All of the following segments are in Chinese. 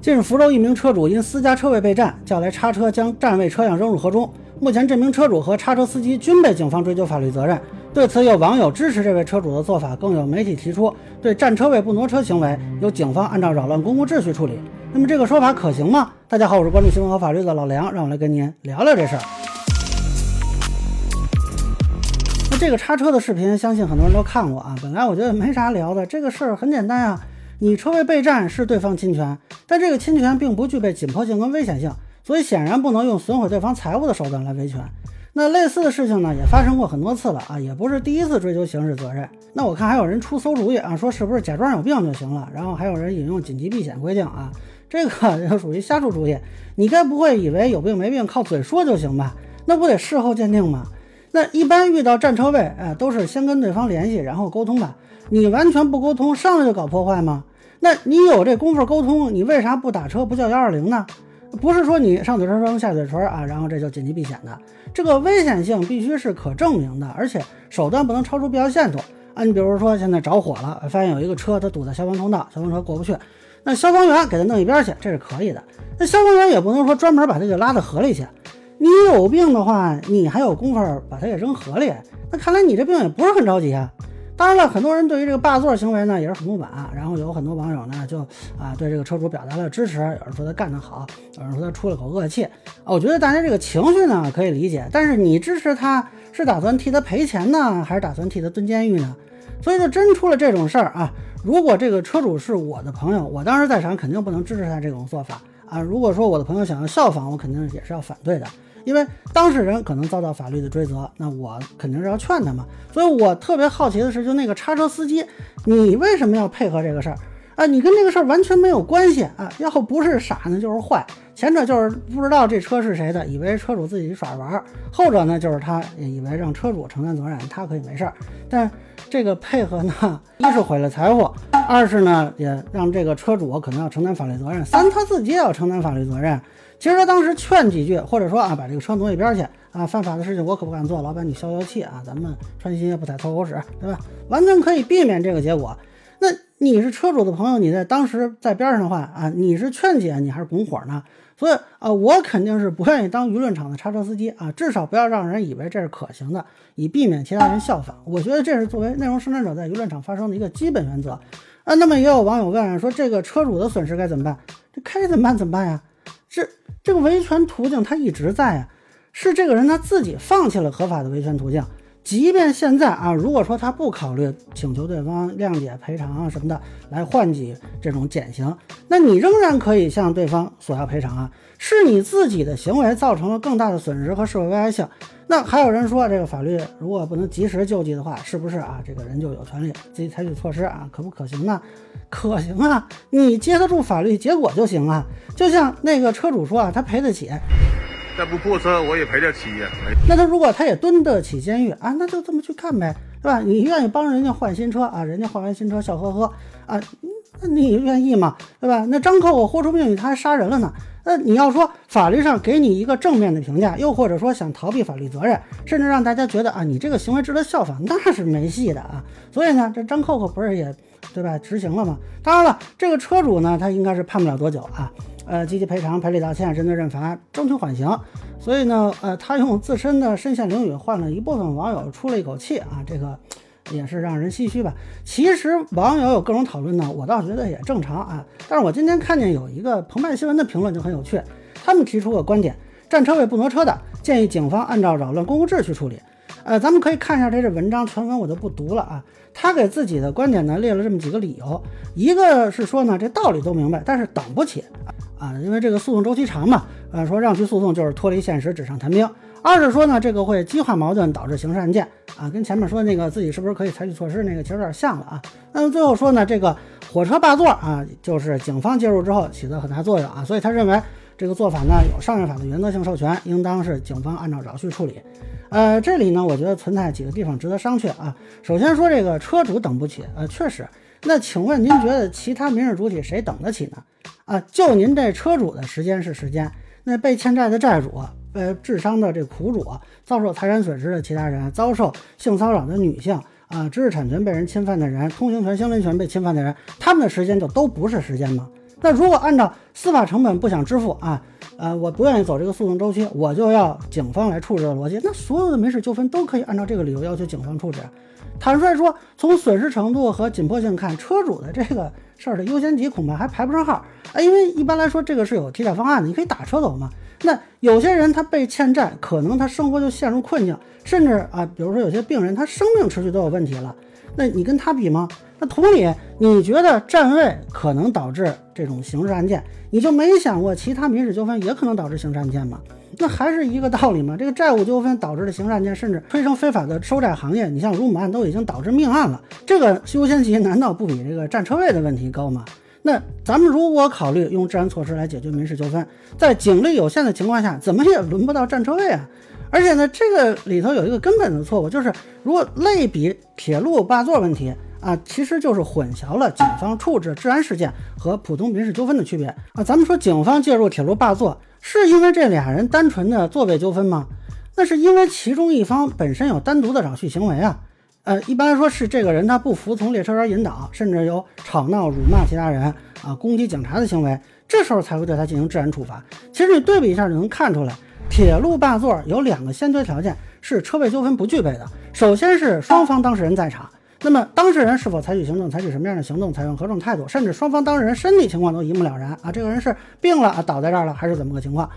近日，福州一名车主因私家车位被占，叫来叉车将占位车辆扔入河中。目前，这名车主和叉车司机均被警方追究法律责任。对此，有网友支持这位车主的做法，更有媒体提出，对占车位不挪车行为，由警方按照扰乱公共秩序处理。那么，这个说法可行吗？大家好，我是关注新闻和法律的老梁，让我来跟您聊聊这事儿。那这个叉车的视频，相信很多人都看过啊。本来我觉得没啥聊的，这个事儿很简单啊。你车位被占是对方侵权，但这个侵权并不具备紧迫性跟危险性，所以显然不能用损毁对方财物的手段来维权。那类似的事情呢，也发生过很多次了啊，也不是第一次追究刑事责任。那我看还有人出馊主意啊，说是不是假装有病就行了？然后还有人引用紧急避险规定啊，这个 就属于瞎出主意。你该不会以为有病没病靠嘴说就行吧？那不得事后鉴定吗？那一般遇到占车位，哎，都是先跟对方联系，然后沟通吧。你完全不沟通，上来就搞破坏吗？那你有这功夫沟通，你为啥不打车不叫幺二零呢？不是说你上嘴唇扔下嘴唇啊，然后这就紧急避险的。这个危险性必须是可证明的，而且手段不能超出必要限度啊。你比如说现在着火了，发现有一个车它堵在消防通道，消防车过不去，那消防员给他弄一边去，这是可以的。那消防员也不能说专门把他给拉到河里去。你有病的话，你还有功夫把他给扔河里？那看来你这病也不是很着急啊。当然了，很多人对于这个霸座行为呢也是很不满，然后有很多网友呢就啊对这个车主表达了支持，有人说他干得好，有人说他出了口恶气。我觉得大家这个情绪呢可以理解，但是你支持他是打算替他赔钱呢，还是打算替他蹲监狱呢？所以就真出了这种事儿啊，如果这个车主是我的朋友，我当时在场肯定不能支持他这种做法啊。如果说我的朋友想要效仿，我肯定也是要反对的。因为当事人可能遭到法律的追责，那我肯定是要劝他嘛。所以我特别好奇的是，就那个叉车司机，你为什么要配合这个事儿啊？你跟这个事儿完全没有关系啊！要不是傻呢，就是坏。前者就是不知道这车是谁的，以为车主自己耍玩儿；后者呢，就是他以为让车主承担责任，他可以没事儿。但这个配合呢，一是毁了财物，二是呢也让这个车主可能要承担法律责任，三他自己也要承担法律责任。其实他当时劝几句，或者说啊，把这个车挪一边去啊，犯法的事情我可不敢做。老板你消消气啊，咱们穿新鞋不踩臭狗屎，对吧？完全可以避免这个结果。那你是车主的朋友，你在当时在边上的话啊，你是劝解你还是拱火呢？所以啊，我肯定是不愿意当舆论场的叉车司机啊，至少不要让人以为这是可行的，以避免其他人效仿。我觉得这是作为内容生产者在舆论场发声的一个基本原则啊。那么也有网友问说，这个车主的损失该怎么办？这该怎么办怎么办呀？这。这个维权途径他一直在啊，是这个人他自己放弃了合法的维权途径。即便现在啊，如果说他不考虑请求对方谅解赔偿啊什么的来换取这种减刑，那你仍然可以向对方索要赔偿啊。是你自己的行为造成了更大的损失和社会危害性。那还有人说，这个法律如果不能及时救济的话，是不是啊？这个人就有权利自己采取措施啊？可不可行呢？可行啊，你接得住法律结果就行啊。就像那个车主说啊，他赔得起，再不破车我也赔得起呀。那他如果他也蹲得起监狱啊，那就这么去干呗，对吧？你愿意帮人家换新车啊？人家换完新车笑呵呵啊，那你愿意吗？对吧？那张扣我豁出命去他还杀人了呢。那你要说法律上给你一个正面的评价，又或者说想逃避法律责任，甚至让大家觉得啊，你这个行为值得效仿，那是没戏的啊。所以呢，这张扣扣不是也对吧？执行了吗？当然了，这个车主呢，他应该是判不了多久啊。呃，积极赔偿、赔礼道歉、针对认罚、争取缓刑。所以呢，呃，他用自身的身陷囹圄换了一部分网友出了一口气啊，这个。也是让人唏嘘吧。其实网友有各种讨论呢，我倒觉得也正常啊。但是我今天看见有一个澎湃新闻的评论就很有趣，他们提出个观点：占车位不挪车的，建议警方按照扰乱公共秩序处理。呃，咱们可以看一下这这文章全文，我就不读了啊。他给自己的观点呢列了这么几个理由，一个是说呢这道理都明白，但是等不起啊，因为这个诉讼周期长嘛。呃，说让去诉讼就是脱离现实，纸上谈兵。二是说呢，这个会激化矛盾，导致刑事案件啊，跟前面说那个自己是不是可以采取措施那个其实有点像了啊。那么最后说呢，这个火车霸座啊，就是警方介入之后起了很大作用啊，所以他认为这个做法呢有商业法的原则性授权，应当是警方按照扰序处理。呃，这里呢，我觉得存在几个地方值得商榷啊。首先说这个车主等不起，呃，确实。那请问您觉得其他民事主体谁等得起呢？啊，就您这车主的时间是时间，那被欠债的债主。呃，智商的这苦主，遭受财产损失的其他人，遭受性骚扰的女性啊，知识产权被人侵犯的人，通行权、相邻权被侵犯的人，他们的时间就都不是时间吗？那如果按照司法成本不想支付啊，呃，我不愿意走这个诉讼周期，我就要警方来处置的逻辑，那所有的民事纠纷都可以按照这个理由要求警方处置。坦率说，从损失程度和紧迫性看，车主的这个事儿的优先级恐怕还排不上号啊，因为一般来说这个是有替代方案的，你可以打车走嘛。那有些人他被欠债，可能他生活就陷入困境，甚至啊，比如说有些病人他生命持续都有问题了，那你跟他比吗？那同理，你觉得占位可能导致这种刑事案件，你就没想过其他民事纠纷也可能导致刑事案件吗？那还是一个道理吗？这个债务纠纷导致的刑事案件，甚至催生非法的收债行业，你像乳母案都已经导致命案了，这个优先级难道不比这个占车位的问题高吗？那咱们如果考虑用治安措施来解决民事纠纷，在警力有限的情况下，怎么也轮不到占车位啊！而且呢，这个里头有一个根本的错误，就是如果类比铁路霸座问题啊，其实就是混淆了警方处置治安事件和普通民事纠纷的区别啊。咱们说警方介入铁路霸座，是因为这俩人单纯的座位纠纷吗？那是因为其中一方本身有单独的扰序行为啊。呃，一般来说是这个人他不服从列车员引导，甚至有吵闹、辱骂其他人啊、攻击警察的行为，这时候才会对他进行治安处罚。其实你对比一下就能看出来，铁路霸座有两个先决条件是车位纠纷不具备的。首先是双方当事人在场，那么当事人是否采取行动、采取什么样的行动、采用何种态度，甚至双方当事人身体情况都一目了然啊，这个人是病了啊，倒在这儿了，还是怎么个情况？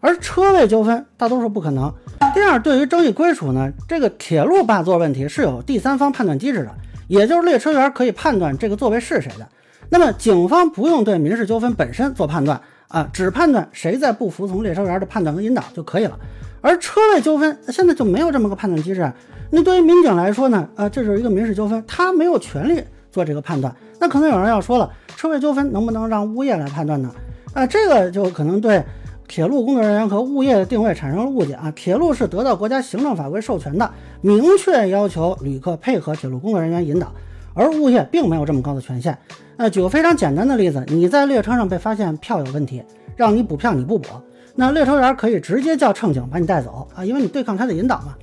而车位纠纷大多数不可能。第二，对于争议归属呢，这个铁路霸座问题是有第三方判断机制的，也就是列车员可以判断这个座位是谁的。那么警方不用对民事纠纷本身做判断啊，只判断谁在不服从列车员的判断和引导就可以了。而车位纠纷现在就没有这么个判断机制。那对于民警来说呢，呃，这是一个民事纠纷，他没有权利做这个判断。那可能有人要说了，车位纠纷能不能让物业来判断呢？啊，这个就可能对。铁路工作人员和物业的定位产生了误解啊！铁路是得到国家行政法规授权的，明确要求旅客配合铁路工作人员引导，而物业并没有这么高的权限。那举个非常简单的例子，你在列车上被发现票有问题，让你补票你不补，那列车员可以直接叫乘警把你带走啊，因为你对抗他的引导嘛。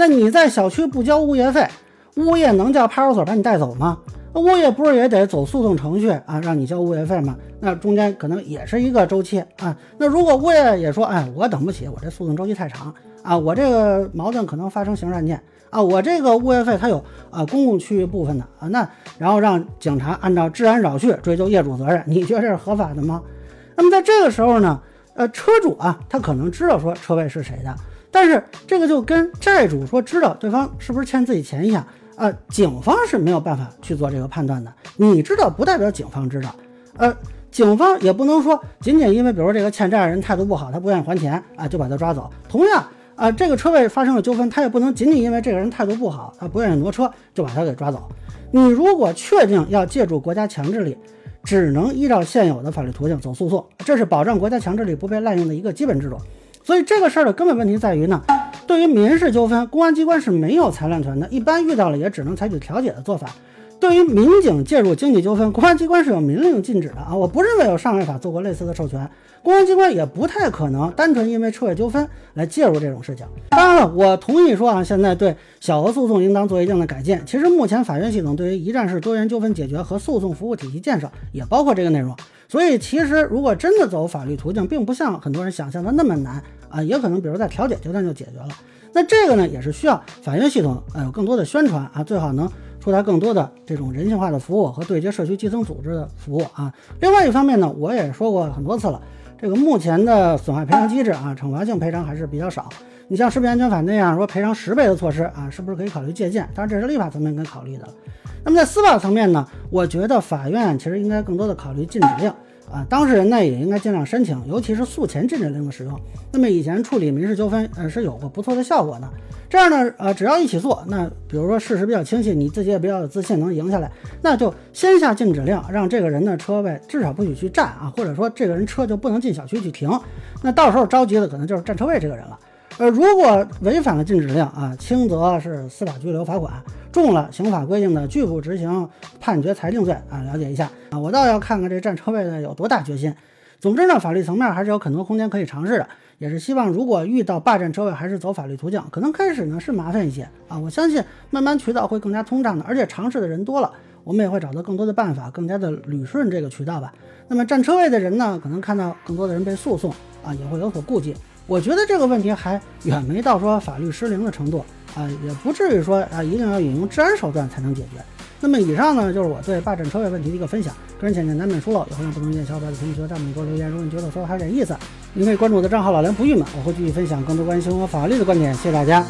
那你在小区不交物业费，物业能叫派出所把你带走吗？那物业不是也得走诉讼程序啊，让你交物业费吗？那中间可能也是一个周期啊。那如果物业也说，哎，我等不起，我这诉讼周期太长啊，我这个矛盾可能发生刑事案件啊，我这个物业费它有啊公共区域部分的啊，那然后让警察按照治安扰序追究业主责任，你觉得这是合法的吗？那么在这个时候呢，呃，车主啊，他可能知道说车位是谁的，但是这个就跟债主说知道对方是不是欠自己钱一样。呃，警方是没有办法去做这个判断的。你知道不代表警方知道，呃，警方也不能说仅仅因为，比如说这个欠债人态度不好，他不愿意还钱啊，就把他抓走。同样啊，这个车位发生了纠纷，他也不能仅仅因为这个人态度不好，他不愿意挪车，就把他给抓走。你如果确定要借助国家强制力，只能依照现有的法律途径走诉讼，这是保障国家强制力不被滥用的一个基本制度。所以这个事儿的根本问题在于呢。对于民事纠纷，公安机关是没有裁量权的，一般遇到了也只能采取调解的做法。对于民警介入经济纠纷，公安机关是有明令禁止的啊！我不认为有上位法做过类似的授权，公安机关也不太可能单纯因为车位纠纷来介入这种事情。当然了，我同意说啊，现在对小额诉讼应当做一定的改进。其实目前法院系统对于一站式多元纠纷解决和诉讼服务体系建设也包括这个内容。所以其实如果真的走法律途径，并不像很多人想象的那么难。啊，也可能比如在调解阶段就解决了，那这个呢也是需要法院系统呃有更多的宣传啊，最好能出台更多的这种人性化的服务和对接社区基层组织的服务啊。另外一方面呢，我也说过很多次了，这个目前的损害赔偿机制啊，惩罚性赔偿还是比较少。你像食品安全法那样说赔偿十倍的措施啊，是不是可以考虑借鉴？当然这是立法层面该考虑的。那么在司法层面呢，我觉得法院其实应该更多的考虑禁止令。啊，当事人呢也应该尽量申请，尤其是诉前禁止令的使用。那么以前处理民事纠纷，呃是有过不错的效果的。这样呢，呃只要一起诉，那比如说事实比较清晰，你自己也比较有自信能赢下来，那就先下禁止令，让这个人的车位至少不许去占啊，或者说这个人车就不能进小区去停。那到时候着急的可能就是占车位这个人了。呃，如果违反了禁止令啊，轻则是司法拘留罚款。重了，刑法规定的拒不执行判决裁定罪啊，了解一下啊，我倒要看看这占车位的有多大决心。总之呢，法律层面还是有很多空间可以尝试的，也是希望如果遇到霸占车位，还是走法律途径。可能开始呢是麻烦一些啊，我相信慢慢渠道会更加通畅的，而且尝试的人多了，我们也会找到更多的办法，更加的捋顺这个渠道吧。那么占车位的人呢，可能看到更多的人被诉讼啊，也会有所顾忌。我觉得这个问题还远没到说法律失灵的程度啊，也不至于说啊一定要引用治安手段才能解决。那么以上呢，就是我对霸占车位问题的一个分享，个人浅见难免疏漏，也欢迎不同意见小伙伴的评论区和弹幕给我留言。如果你觉得说的还有点意思，您可以关注我的账号老梁不郁闷，我会继续分享更多关于新闻法律的观点。谢谢大家。